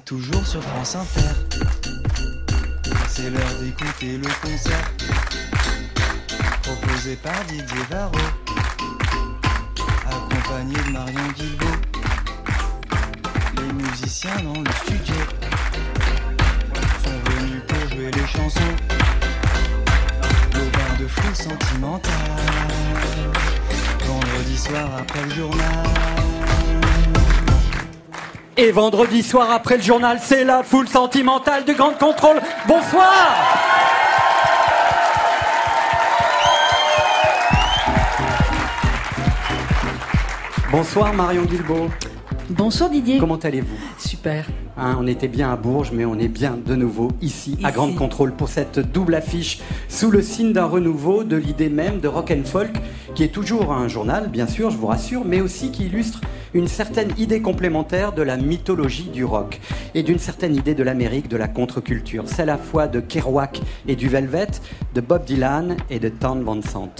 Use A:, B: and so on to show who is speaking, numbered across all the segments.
A: toujours sur France Inter. C'est l'heure d'écouter le concert proposé par Didier Varro, accompagné de Marion Guilbault. Les musiciens dans le studio sont venus pour jouer les chansons. Le bain de foule sentimental, vendredi soir après le journal.
B: Et vendredi soir après le journal, c'est la foule sentimentale du Grand Contrôle. Bonsoir Bonsoir Marion Guilbault.
C: Bonsoir Didier.
B: Comment allez-vous?
C: Super.
B: Hein, on était bien à Bourges, mais on est bien de nouveau ici, à Grande Contrôle, pour cette double affiche sous le signe d'un renouveau de l'idée même de rock and folk, qui est toujours un journal, bien sûr, je vous rassure, mais aussi qui illustre une certaine idée complémentaire de la mythologie du rock et d'une certaine idée de l'Amérique, de la contre-culture, celle à la fois de Kerouac et du Velvet, de Bob Dylan et de Town Van Sant.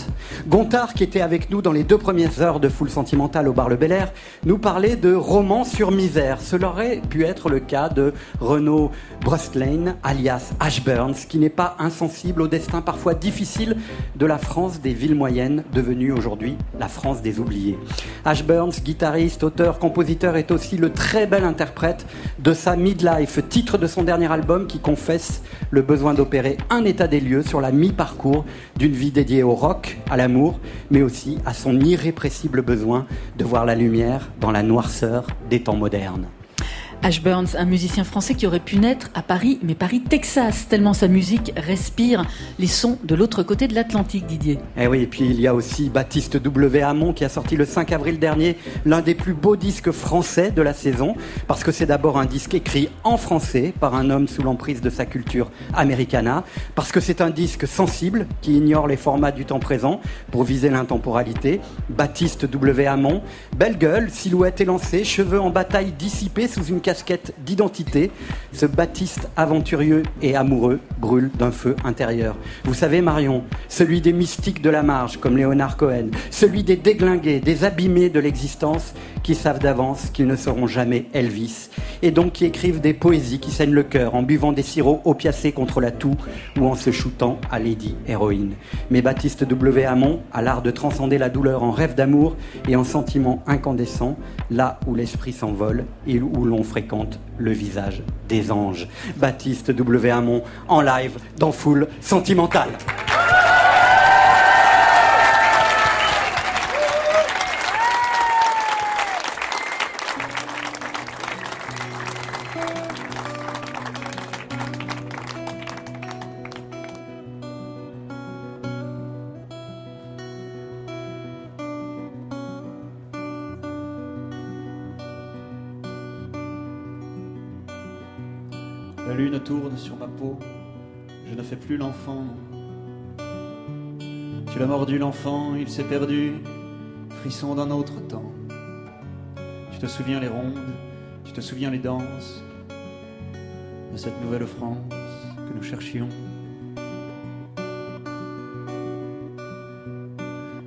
B: Gontard, qui était avec nous dans les deux premières heures de Foule Sentimentale au bar Le Bel Air, nous parlait de roman sur misère. Cela aurait pu être le cas de Renaud Brustlane, alias Ashburns, qui n'est pas insensible au destin parfois difficile de la France des villes moyennes, devenue aujourd'hui la France des oubliés. Ashburns, guitariste, auteur, compositeur, est aussi le très bel interprète de sa Midlife, titre de son dernier album qui confesse le besoin d'opérer un état des lieux sur la mi-parcours d'une vie dédiée au rock, à l'amour, mais aussi à son irrépressible besoin de voir la lumière dans la noirceur des temps modernes.
C: Ash Burns, un musicien français qui aurait pu naître à Paris, mais Paris, Texas, tellement sa musique respire les sons de l'autre côté de l'Atlantique, Didier.
B: Eh oui, et puis il y a aussi Baptiste W. Hamon qui a sorti le 5 avril dernier l'un des plus beaux disques français de la saison, parce que c'est d'abord un disque écrit en français par un homme sous l'emprise de sa culture americana, parce que c'est un disque sensible qui ignore les formats du temps présent pour viser l'intemporalité. Baptiste W. Hamon, belle gueule, silhouette élancée, cheveux en bataille dissipés sous une casquette d'identité, ce Baptiste aventurieux et amoureux brûle d'un feu intérieur. Vous savez, Marion, celui des mystiques de la marge, comme Léonard Cohen, celui des déglingués, des abîmés de l'existence, qui savent d'avance qu'ils ne seront jamais Elvis, et donc qui écrivent des poésies qui saignent le cœur en buvant des sirops opiacés contre la toux ou en se shootant à Lady Héroïne. Mais Baptiste W. Hamon a l'art de transcender la douleur en rêve d'amour et en sentiment incandescent, là où l'esprit s'envole et où l'on fréquente le visage des anges. Baptiste W. Hamon en live dans Foule Sentimentale.
D: L'enfant, il s'est perdu, frisson d'un autre temps. Tu te souviens les rondes, tu te souviens les danses de cette nouvelle France que nous cherchions.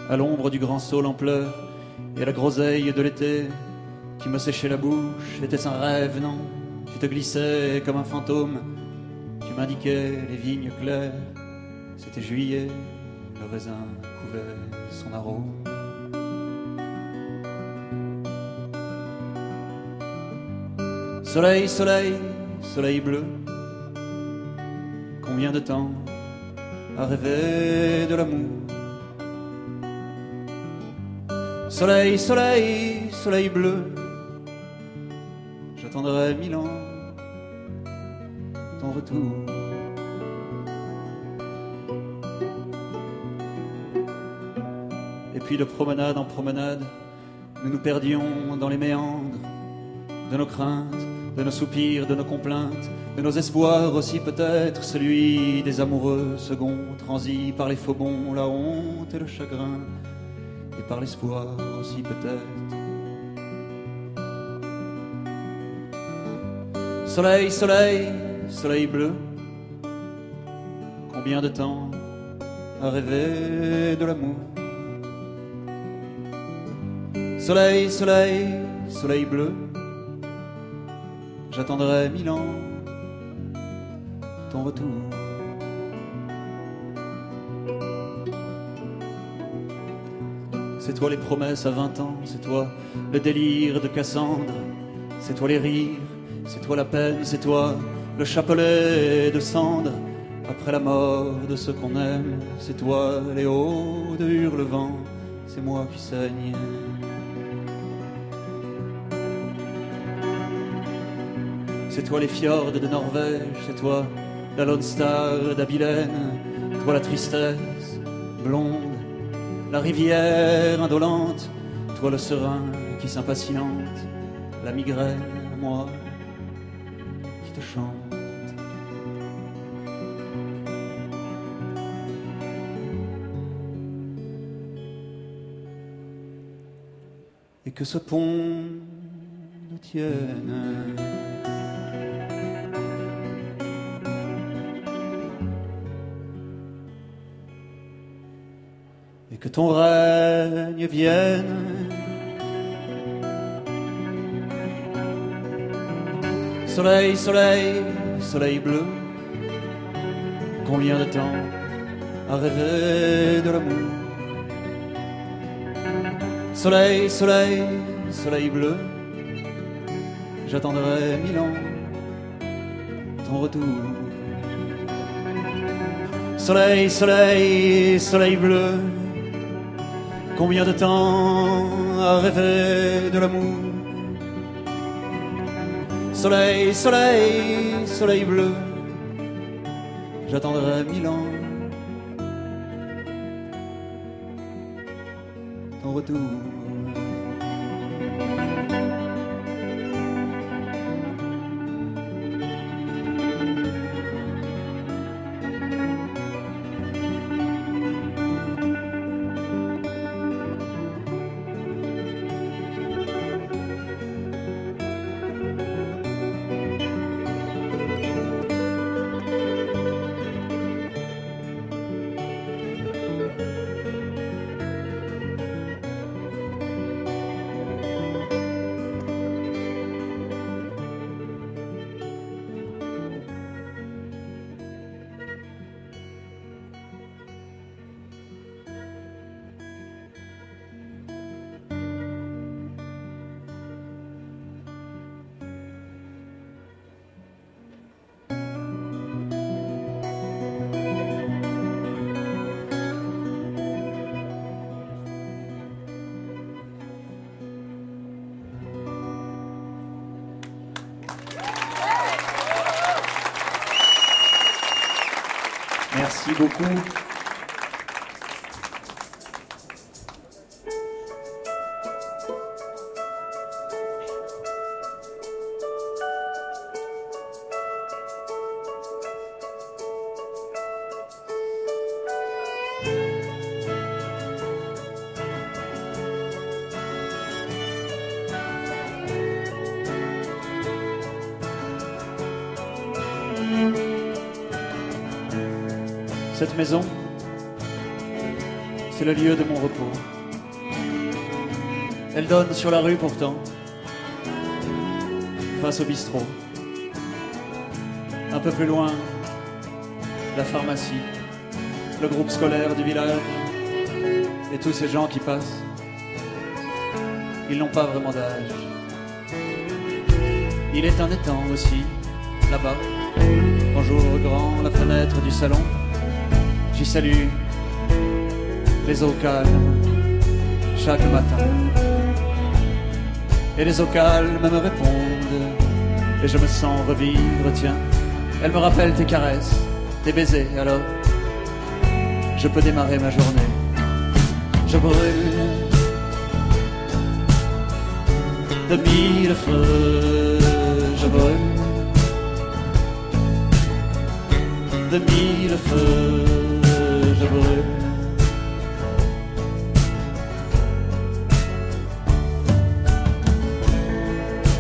D: À l'ombre du grand saule en pleurs et à la groseille de l'été qui me séchait la bouche, était-ce un rêve, non? Tu te glissais comme un fantôme, tu m'indiquais les vignes claires. C'était juillet, le raisin couvait son arôme. Soleil, soleil, soleil bleu, combien de temps à rêver de l'amour? Soleil, soleil, soleil bleu, j'attendrai mille ans ton retour. Puis de promenade en promenade, nous nous perdions dans les méandres de nos craintes, de nos soupirs, de nos complaintes, de nos espoirs aussi peut-être, celui des amoureux second, transi par les faux bons, la honte et le chagrin, et par l'espoir aussi peut-être. Soleil, soleil, soleil bleu, combien de temps à rêver de l'amour? Soleil, soleil, soleil bleu, j'attendrai mille ans ton retour. C'est toi les promesses à vingt ans, c'est toi le délire de Cassandre, c'est toi les rires, c'est toi la peine, c'est toi le chapelet de cendre. Après la mort de ceux qu'on aime, c'est toi les hauts de Hurlevent, c'est moi qui saigne. C'est toi les fjords de Norvège, c'est toi la Lone Star d'Abilène, toi la tristesse blonde, la rivière indolente, toi le serein qui s'impatiente, la migraine, moi qui te chante. Et que ce pont nous tienne. Ton règne vienne. Soleil, soleil, soleil bleu, combien de temps à rêver de l'amour? Soleil, soleil, soleil bleu, j'attendrai mille ans ton retour. Soleil, soleil, soleil bleu, Combien de temps à rêver de l'amour? Soleil, soleil, soleil bleu, j'attendrai mille ans. Ton retour. Merci beaucoup. Cette maison, c'est le lieu de mon repos. Elle donne sur la rue pourtant, face au bistrot. Un peu plus loin, la pharmacie, le groupe scolaire du village et tous ces gens qui passent. Ils n'ont pas vraiment d'âge. Il est un étang aussi, là-bas, quand j'ouvre grand la fenêtre du salon. Salue les eaux calmes chaque matin. Et les eaux calmes me répondent et je me sens revivre, tiens. Elles me rappellent tes caresses, tes baisers, alors je peux démarrer ma journée. Je brûle de mille feux, je brûle de mille feux,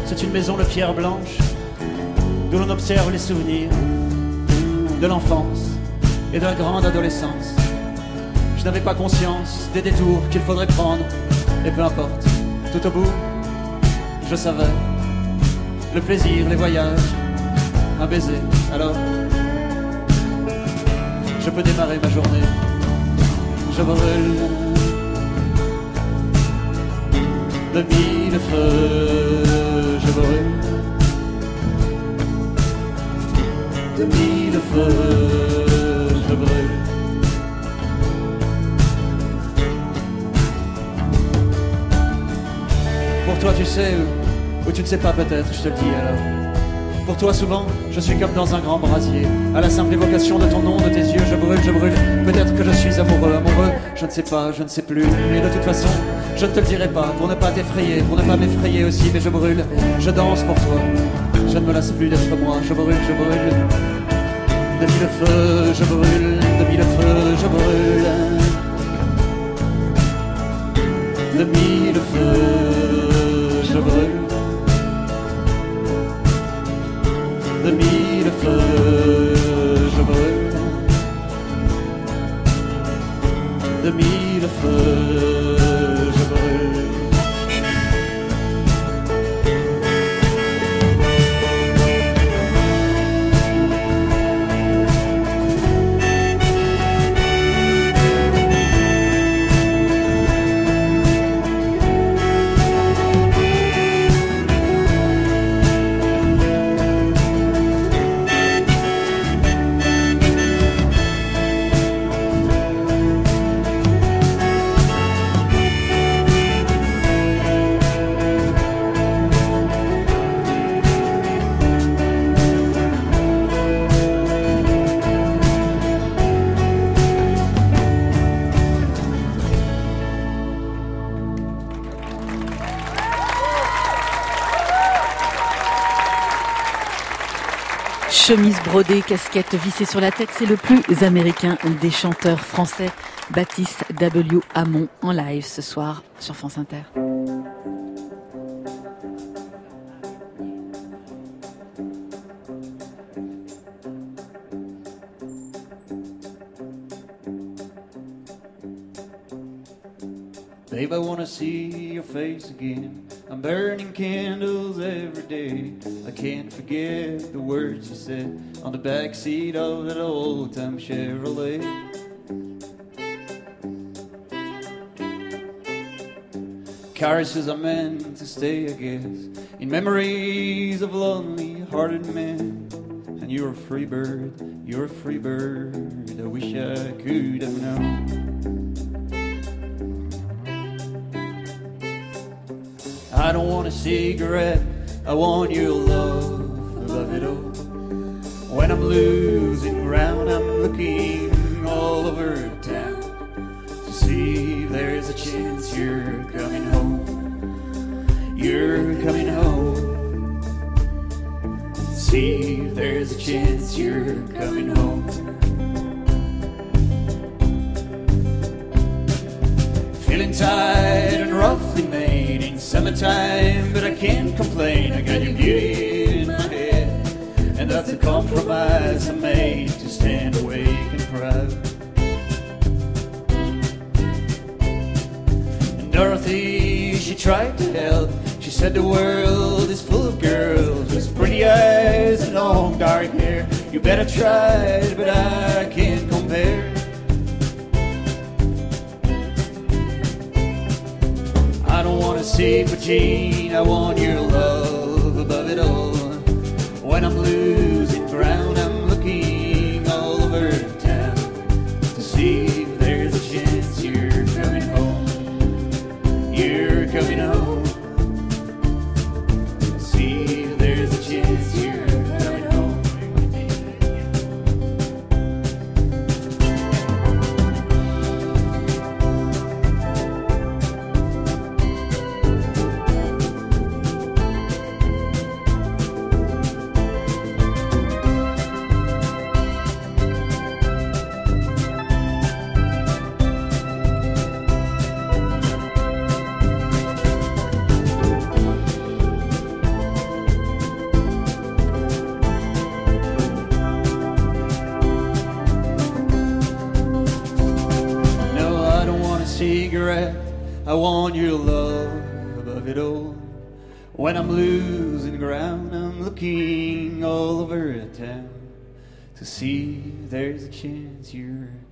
D: C'est une maison de pierre blanche, d'où l'on observe les souvenirs de l'enfance et de la grande adolescence. Je n'avais pas conscience des détours qu'il faudrait prendre, et peu importe, tout au bout, je savais. Le plaisir, les voyages, un baiser, alors je peux démarrer ma journée. Je brûle de mille feux, je brûle de mille feux, je brûle. Pour toi, tu sais, ou, ou tu ne sais pas peut-être, je te le dis alors. Pour toi, souvent, je suis comme dans un grand brasier. À la simple évocation de ton nom, de tes yeux, je brûle, je brûle. Peut-être que je suis amoureux, amoureux, je ne sais pas, je ne sais plus. Et de toute façon, je ne te le dirai pas, pour ne pas t'effrayer, pour ne pas m'effrayer aussi, mais je brûle, je danse pour toi. Je ne me lasse plus d'être moi, je brûle, je brûle. De mille feux, je brûle, de mille feux, je brûle. De mille feux, je brûle. De mille feux, je brûle. De mille feux,
C: Chemise brodée, casquette vissée sur la tête, c'est le plus américain des chanteurs français, Baptiste W. Hamon, en live ce soir sur France Inter.
D: Babe, I see your face again. Can't forget the words you said on the back seat of that old time Chevrolet. Caresses are meant to stay, I guess, in memories of lonely hearted men. And you're a free bird, you're a free bird. I wish I could have known. I don't want a cigarette, I want your love, love it all. When I'm losing ground, I'm looking all over town to see if there's a chance you're coming home. You're coming home. See if there's a chance you're coming home. Feeling tired summertime, but I can't complain. I got your beauty in my head, and that's a compromise I made to stand awake and proud. And Dorothy, she tried to help. She said the world is full of girls with pretty eyes and long dark hair. You better try, but I can't compare. Wanna see but Jean, I want your love above it all. When I'm losing ground,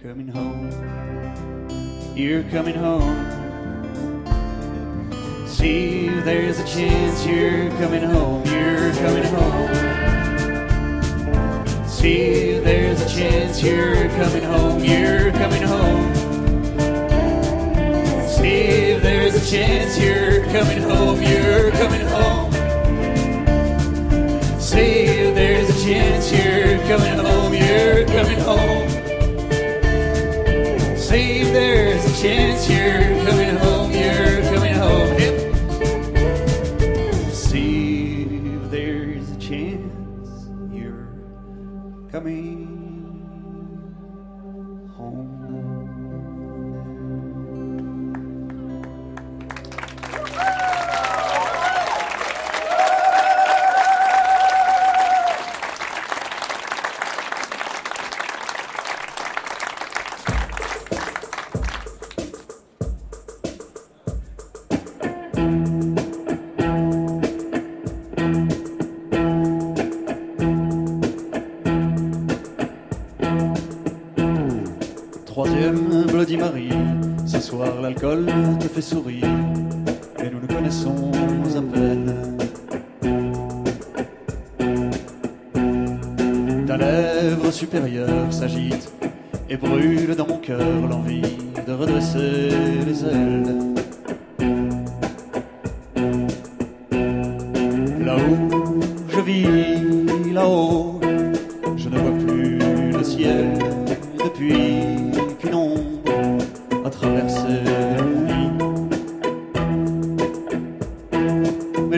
D: You're coming home. You're coming home. See if there's a chance you're coming home. You're coming home. See if there's a chance you're coming home. You're coming home. See if there's a chance you're coming home. You're coming home. See there's a chance you're coming home. It's here.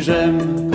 D: j'aime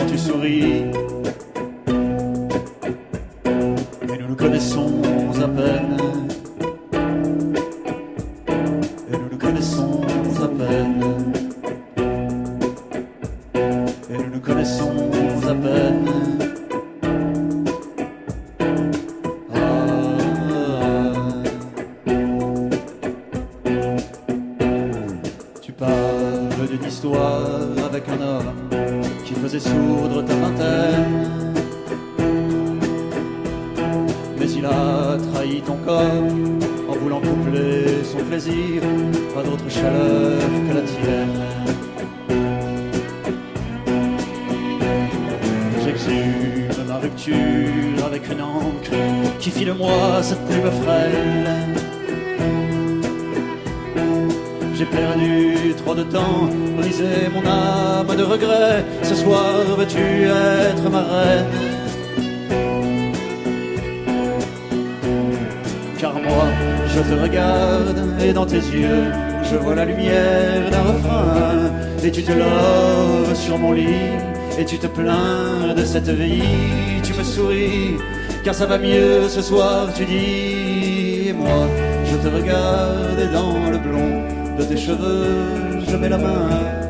D: ça va mieux ce soir, tu dis. Et moi, je te regarde et dans le blond de tes cheveux, je mets la main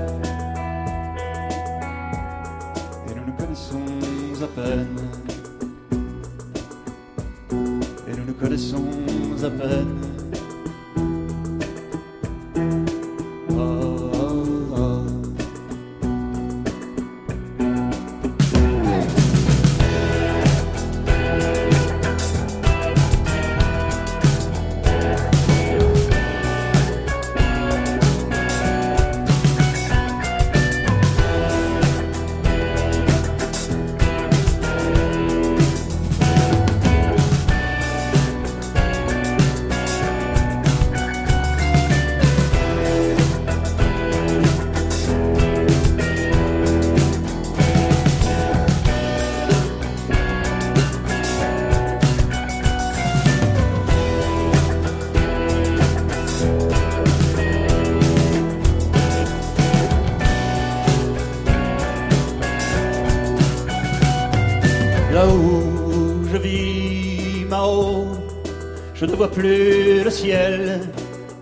D: vois plus le ciel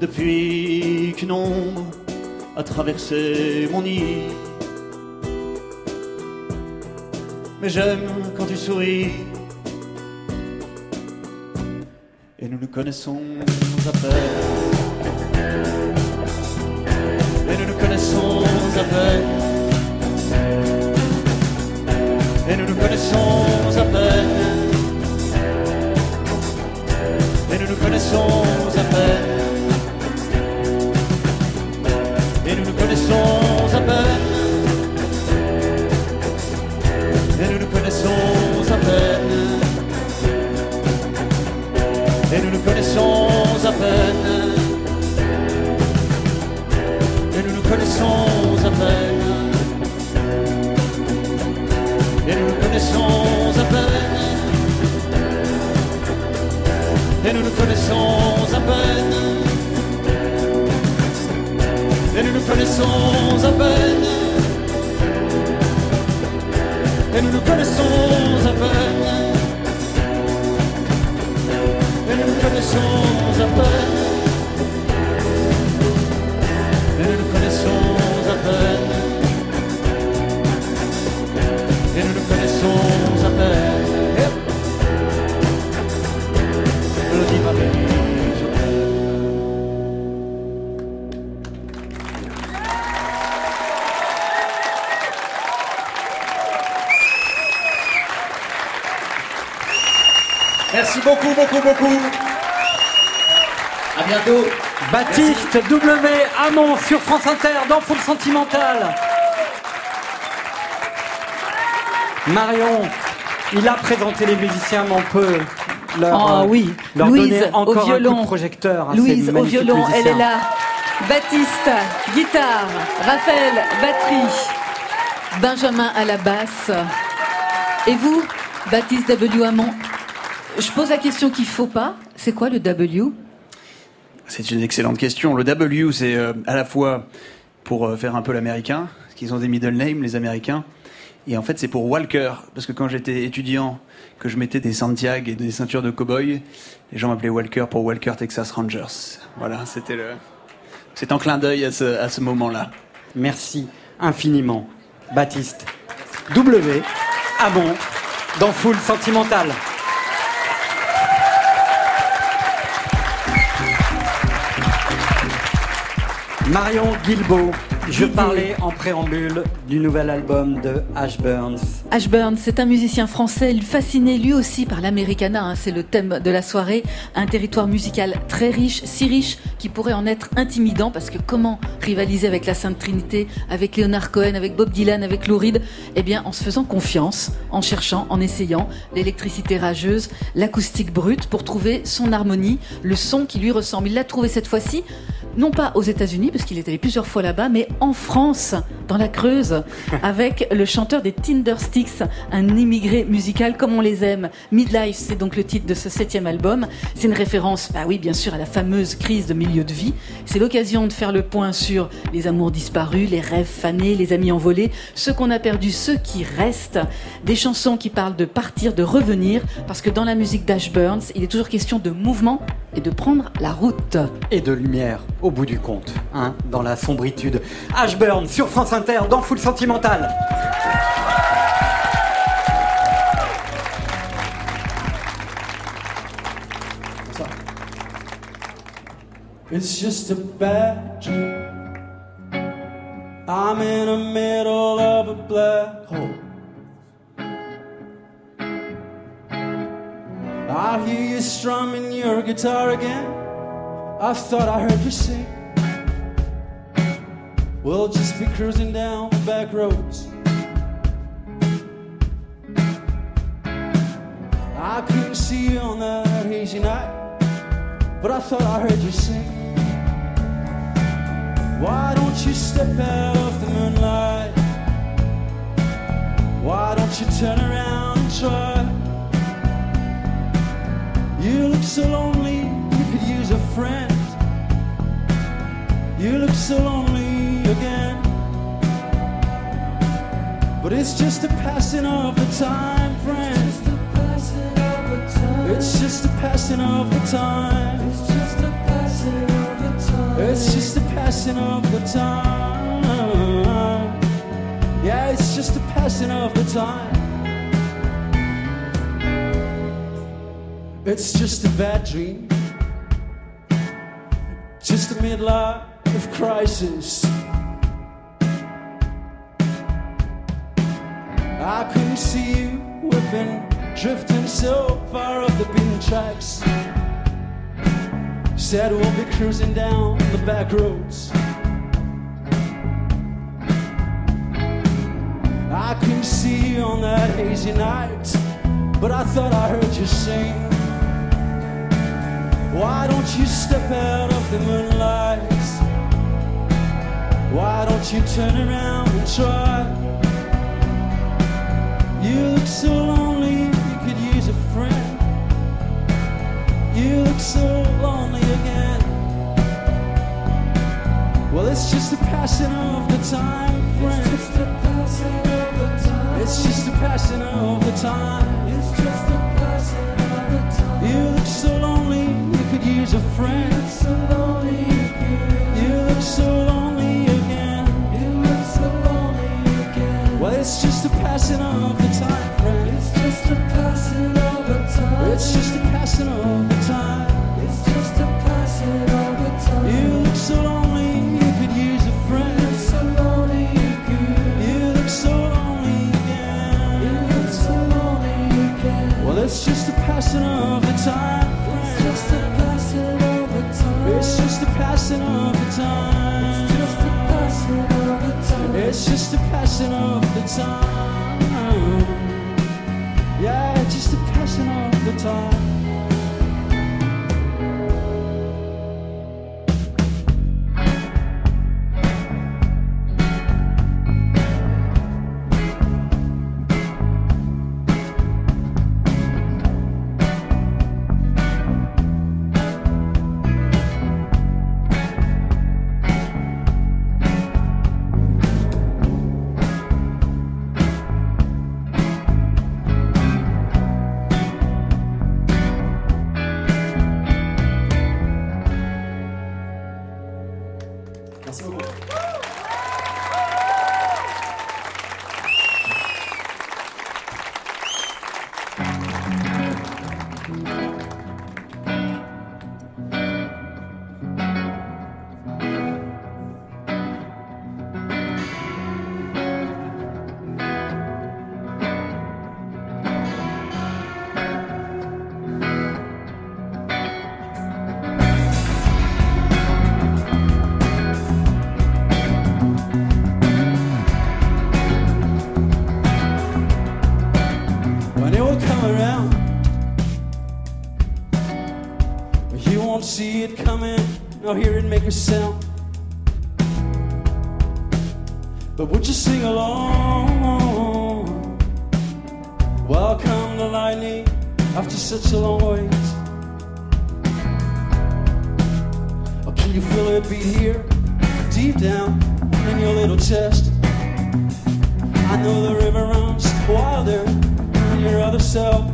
D: depuis qu'une ombre a traversé mon nid. Mais j'aime quand tu souris. Et nous nous connaissons à peine. Et nous nous connaissons à peine. Et nous nous connaissons. laissons à peine. Connaissons à peine. Et nous nous connaissons à peine. Et nous nous connaissons à peine. Et nous nous connaissons à peine. Merci beaucoup, beaucoup, beaucoup. À bientôt.
B: Baptiste W. Hamon sur France Inter dans Full Sentimental. Marion, il a présenté les musiciens, mais on peut leur,
C: Ah
B: euh,
C: oui,
B: leur
C: Louise
B: donner
C: au
B: encore un coup
C: violon.
B: de projecteur. à
C: Louise
B: ces
C: au violon, elle est là. Baptiste, guitare. Raphaël, batterie. Benjamin à la basse. Et vous, Baptiste W. Hamon Je pose la question qu'il faut pas. C'est quoi le W?
E: C'est une excellente question. Le W, c'est euh, à la fois pour euh, faire un peu l'américain, parce qu'ils ont des middle names, les Américains. Et en fait, c'est pour Walker, parce que quand j'étais étudiant, que je mettais des Santiago et des ceintures de cow-boy, les gens m'appelaient Walker pour Walker Texas Rangers. Voilà, c'était le. C'est en clin d'œil à ce, à ce moment-là.
B: Merci infiniment, Baptiste W. Hamon dans Full Sentimental. Marion Guilbeault, je parlais en préambule du nouvel album de Ash Burns.
C: Ash Burns, c'est un musicien français, fasciné lui aussi par l'Americana, hein, c'est le thème de la soirée, un territoire musical très riche, si riche qu'il pourrait en être intimidant, parce que comment rivaliser avec la Sainte Trinité, avec Leonard Cohen, avec Bob Dylan, avec Lou Reed? Eh bien, en se faisant confiance, en cherchant, en essayant, l'électricité rageuse, l'acoustique brute, pour trouver son harmonie, le son qui lui ressemble. Il l'a trouvé cette fois-ci, non pas aux États-Unis, parce qu'il est allé plusieurs fois là-bas, mais en France, dans la Creuse, avec le chanteur des Tindersticks, un immigré musical comme on les aime. Midlife, c'est donc le titre de ce septième album. C'est une référence, bah oui, bien sûr, à la fameuse crise de milieu de vie. C'est l'occasion de faire le point sur les amours disparus, les rêves fanés, les amis envolés, ceux qu'on a perdus, ceux qui restent. Des chansons qui parlent de partir, de revenir, parce que dans la musique d'Ash Burns, il est toujours question de mouvement et de prendre la route.
B: et de lumière au bout du compte, hein, dans la sombritude. Ashburn sur France Inter dans Full Sentimental.
F: It's just a bad dream. I'm in the middle of a black hole. I hear you strumming your guitar again. I thought I heard you sing. We'll just be cruising down the back roads. I couldn't see you on that hazy night, but I thought I heard you sing. Why don't you step out of the moonlight? Why don't you turn around and try? You look so lonely, you could use a friend. You look so lonely again. But it's just a passing of the time, friends. It's just a passing of the time. It's just a passing of the time. It's just a passing of the time. Yeah, it's just a passing of the time. It's just a bad dream. Just a midlife crisis. See you been drifting so far off the beaten tracks. Said we'll be cruising down the back roads. I couldn't see you on that hazy night, but I thought I heard you sing. Why don't you step out of the moonlight? Why don't you turn around and try? You look so lonely, you could use a friend. You look so lonely again. Well, it's just a passing of the time, friend. It's just a passing of the time. It's just a passing of the time. It's just a passing of the time. You look so lonely, you could use a friend. You look so lonely. You look so lonely it's just a passing of the time, friend. It's just a passing of the time. It's just a passing of the time. It's just a passing of the time. You look so lonely, you could use a friend. You look so lonely again. You look so lonely again. You look so lonely again. Well, it's just a passing of the time, friend. It's just a passing of the time. It's just a passing of It's just a passing of the time. Yeah, it's just a passing of the time. Nor hear it make a sound. But would you sing along? Welcome the lightning after such a long wait. Can you feel it beat here, deep down in your little chest? I know the river runs wilder than your other self.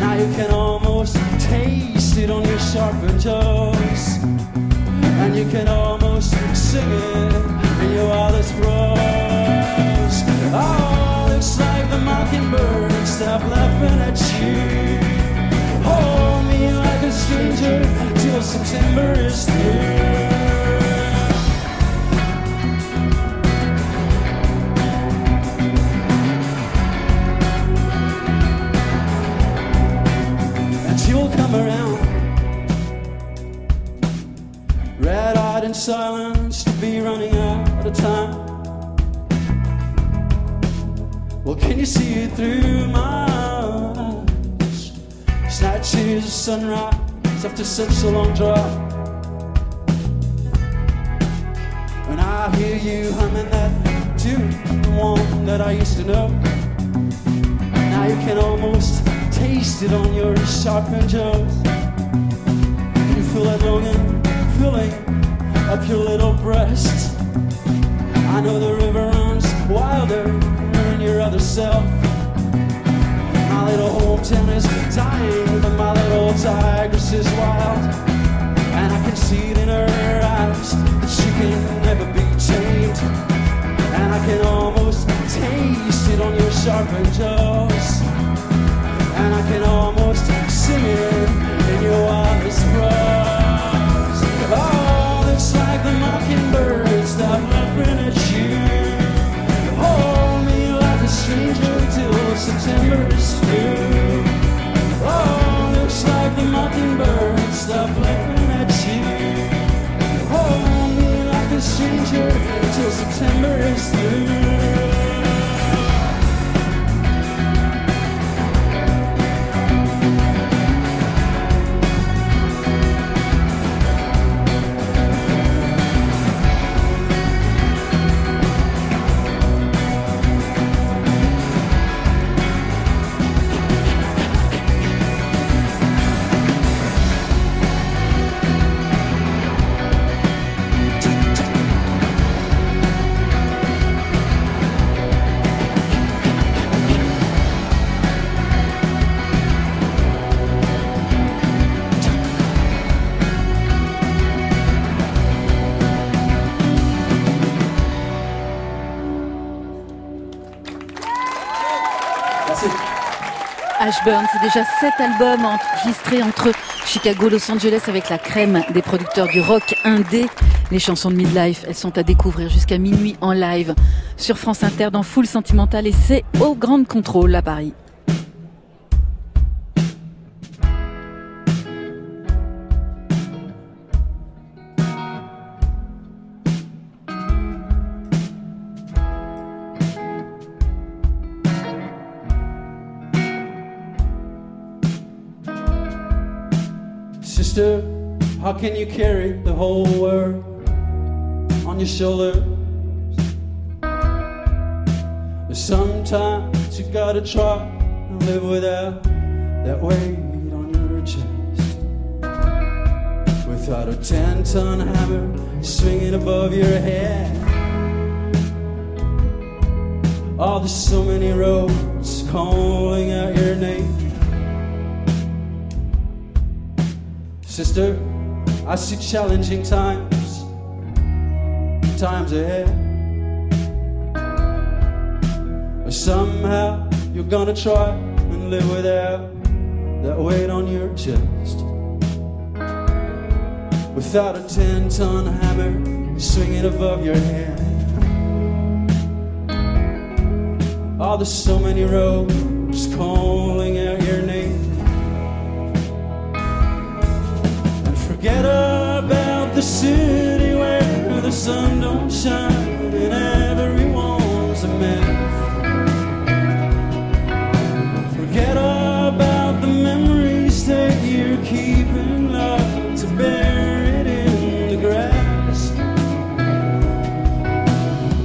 F: Now you can almost taste it on your sharpened jaws. And you can almost sing it in your wildest throes. Oh, it's like the mockingbird stop laughing at you. Hold me like a stranger till September is through. and she'll come around. Silence to be running out of time. Well, can you see it through my eyes? Snatches of sunrise after such a long drive. And I hear you humming that tune, the one that I used to know. Now you can almost taste it on your sharpened jaws. You feel that longing filling up your little breast. I know the river runs wilder than your other self. My little hometown is dying, but my little tigress is wild. And I can see it in her eyes that she can never be tamed. And I can almost taste it on your sharpened jaws. And I can almost are blinking at you. Oh, I mean, I can change it till September is through.
C: Ashburn, c'est déjà sept albums enregistrés entre Chicago, Los Angeles avec la crème des producteurs du rock indé. Les chansons de Midlife, elles sont à découvrir jusqu'à minuit en live sur France Inter dans Full Sentimental et c'est au Grand Contrôle à Paris.
F: Sister, how can you carry the whole world on your shoulders? Sometimes you gotta try and live without that weight on your chest. Without a 10 ton hammer swinging above your head. Oh, there's so many roads calling out your name. Sister, I see challenging times, times ahead. But somehow you're gonna try and live without that weight on your chest. Without a 10 ton hammer swinging above your head. Oh, there's so many roads calling out your name. Forget about the city where the sun don't shine and everyone's a mess. Forget about the memories that you're keeping love to bury in the grass.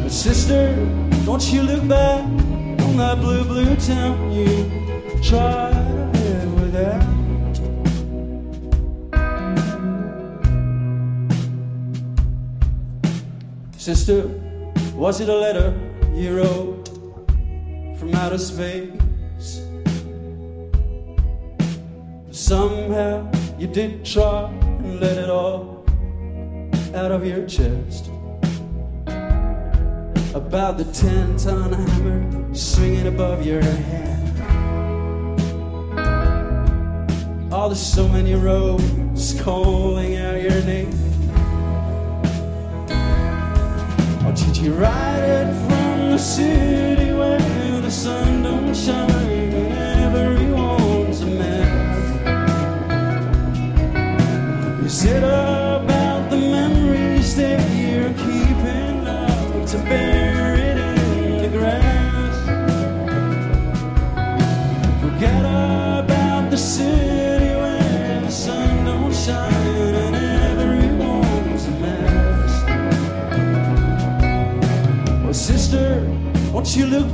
F: But sister, don't you look back on that blue, blue town you try Sister, was it a letter you wrote from outer space? Somehow you did try and let it all out of your chest. About the 10 ton hammer swinging above your head. Oh, there's so many roads calling out your name. Did you write it from the city where the sun don't shine? And everyone's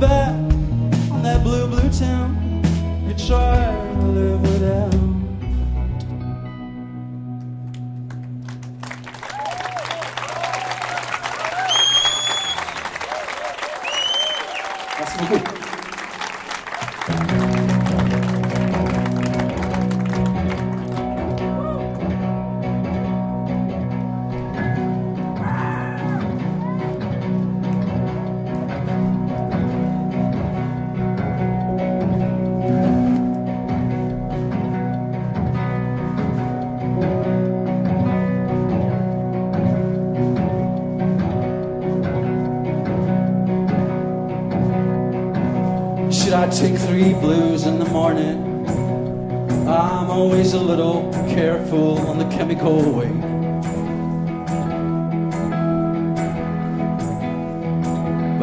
F: back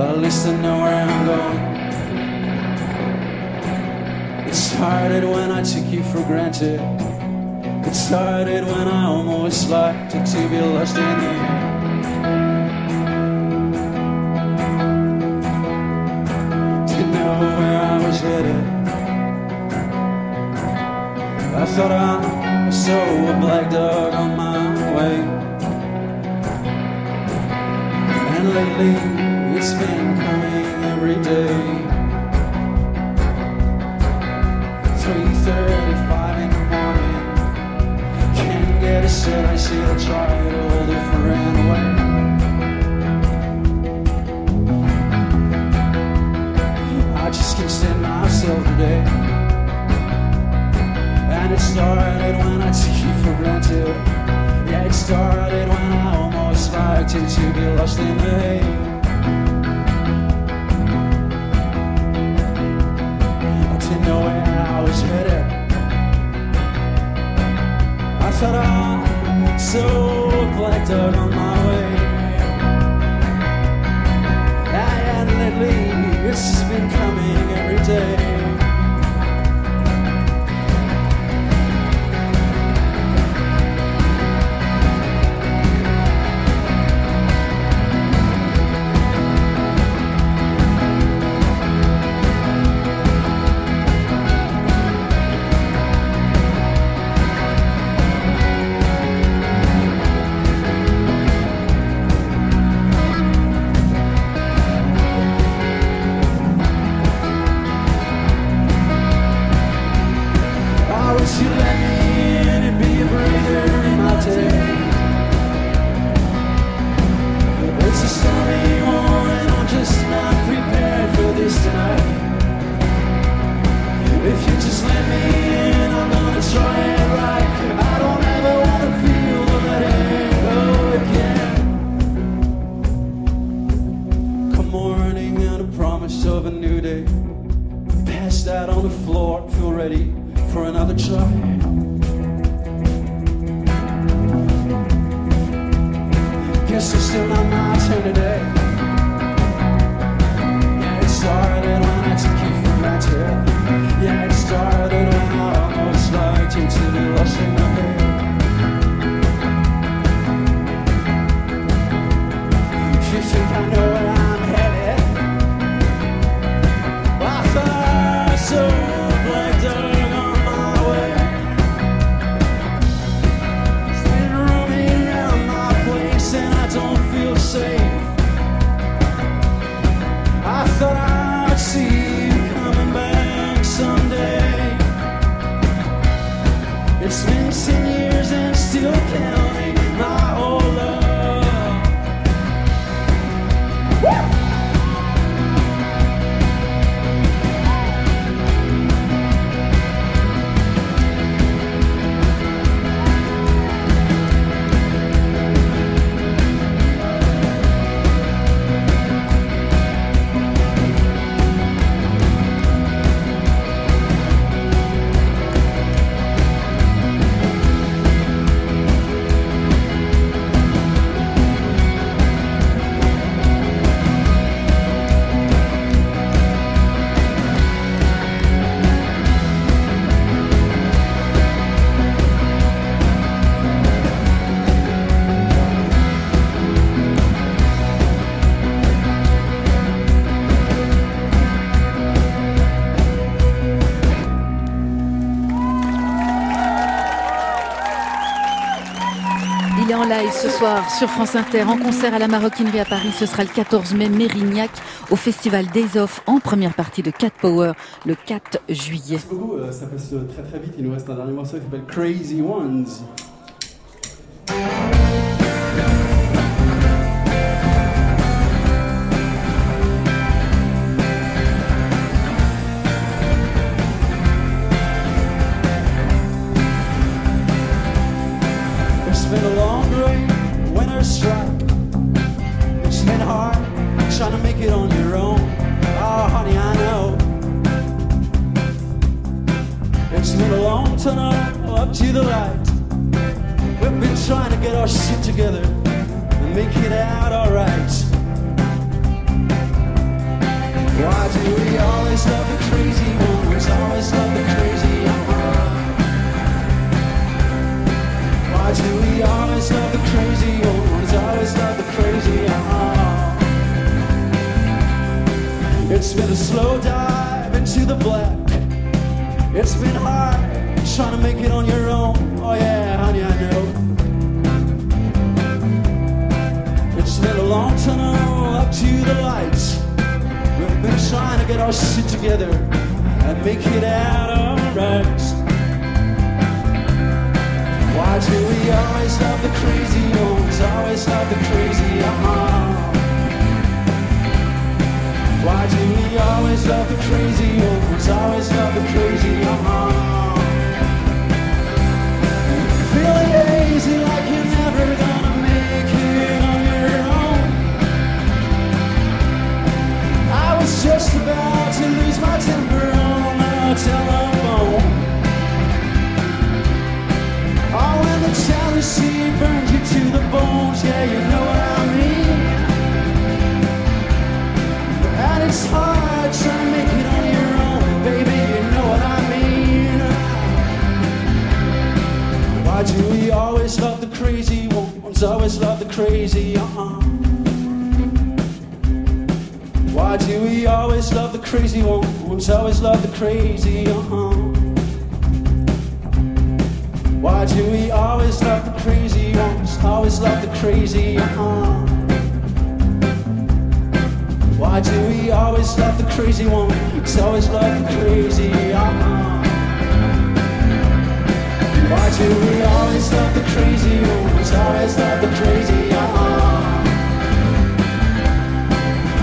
F: But at least I know where I'm going. It started when I took you for granted. It started when I almost liked it to be lost in the air. Didn't know where I was headed. I thought I saw a black dog on my way. And lately it's been coming every day. 3.35 in the morning. Can't get a sit, I see I try to hold it for. I just can't stand myself today. And it started when I took you for granted. Yeah, it started when I almost liked it to be lost in the hay. I was headed. I I saw a black dog on my way. And lately, it's just been coming every day.
C: Sur France Inter en concert à la Maroquinerie à Paris. Ce sera le 14 mai, Mérignac, au festival Days Off en première partie de Cat Power le 4 juillet.
F: Merci beaucoup, euh, ça passe euh, très très vite. Il nous reste un dernier morceau qui s'appelle Crazy Ones. Our shit together and make it out alright. Why do we always love the crazy ones? Always love the crazy uh-huh. Why do we always love the crazy ones? Always love the crazy uh-huh. It's been a slow dive into the black. It's been hard trying to make it on your own. Oh yeah, honey, I know. Long tunnel up to the lights. We've been trying to get our shit together and make it out alright. Why do we always love the crazy ones? Always love the crazy, uh-huh. Why do we always love the crazy ones? Always love ones? Always love the crazy, uh-uh. Why do we always love the crazy ones? Always love the crazy, uh-huh. Why do we always love the crazy ones? Always love the crazy, uh-huh. Why do we always love the crazy ones? Always love the crazy, uh-huh. We always love the crazy ones? Always love the crazy, uh-huh.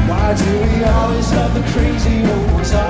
F: Why do we always love the crazy ones? Always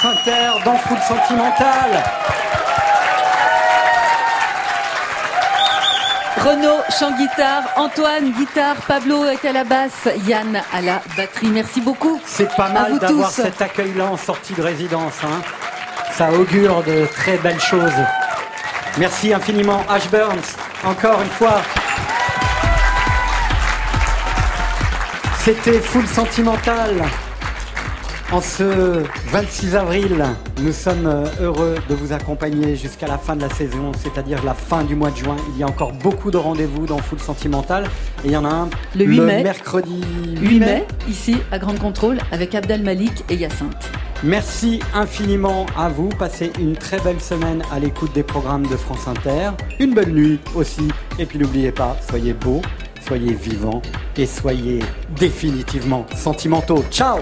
B: France Inter dans Foot Sentimental.
C: Renaud, chant guitare, Antoine, guitare, Pablo est à la basse, Yann à la batterie. Merci beaucoup.
B: C'est pas mal d'avoir cet accueil-là en sortie de résidence. hein. Ça augure de très belles choses. Merci infiniment, Ashburns, encore une fois. C'était Full Sentimental. En ce 26 avril, nous sommes euh, heureux de vous accompagner jusqu'à la fin de la saison, c'est-à-dire la fin du mois de juin. Il y a encore beaucoup de rendez-vous dans Full Sentimental. Et il y en a un
C: Le 8 mai.
B: mercredi
C: 8 mai, ici à Grande Contrôle, avec Abdel Malik et Hyacinthe.
B: Merci infiniment à vous. Passez une très belle semaine à l'écoute des programmes de France Inter. Une bonne nuit aussi. Et puis n'oubliez pas, soyez beaux, soyez vivants et soyez définitivement sentimentaux. Ciao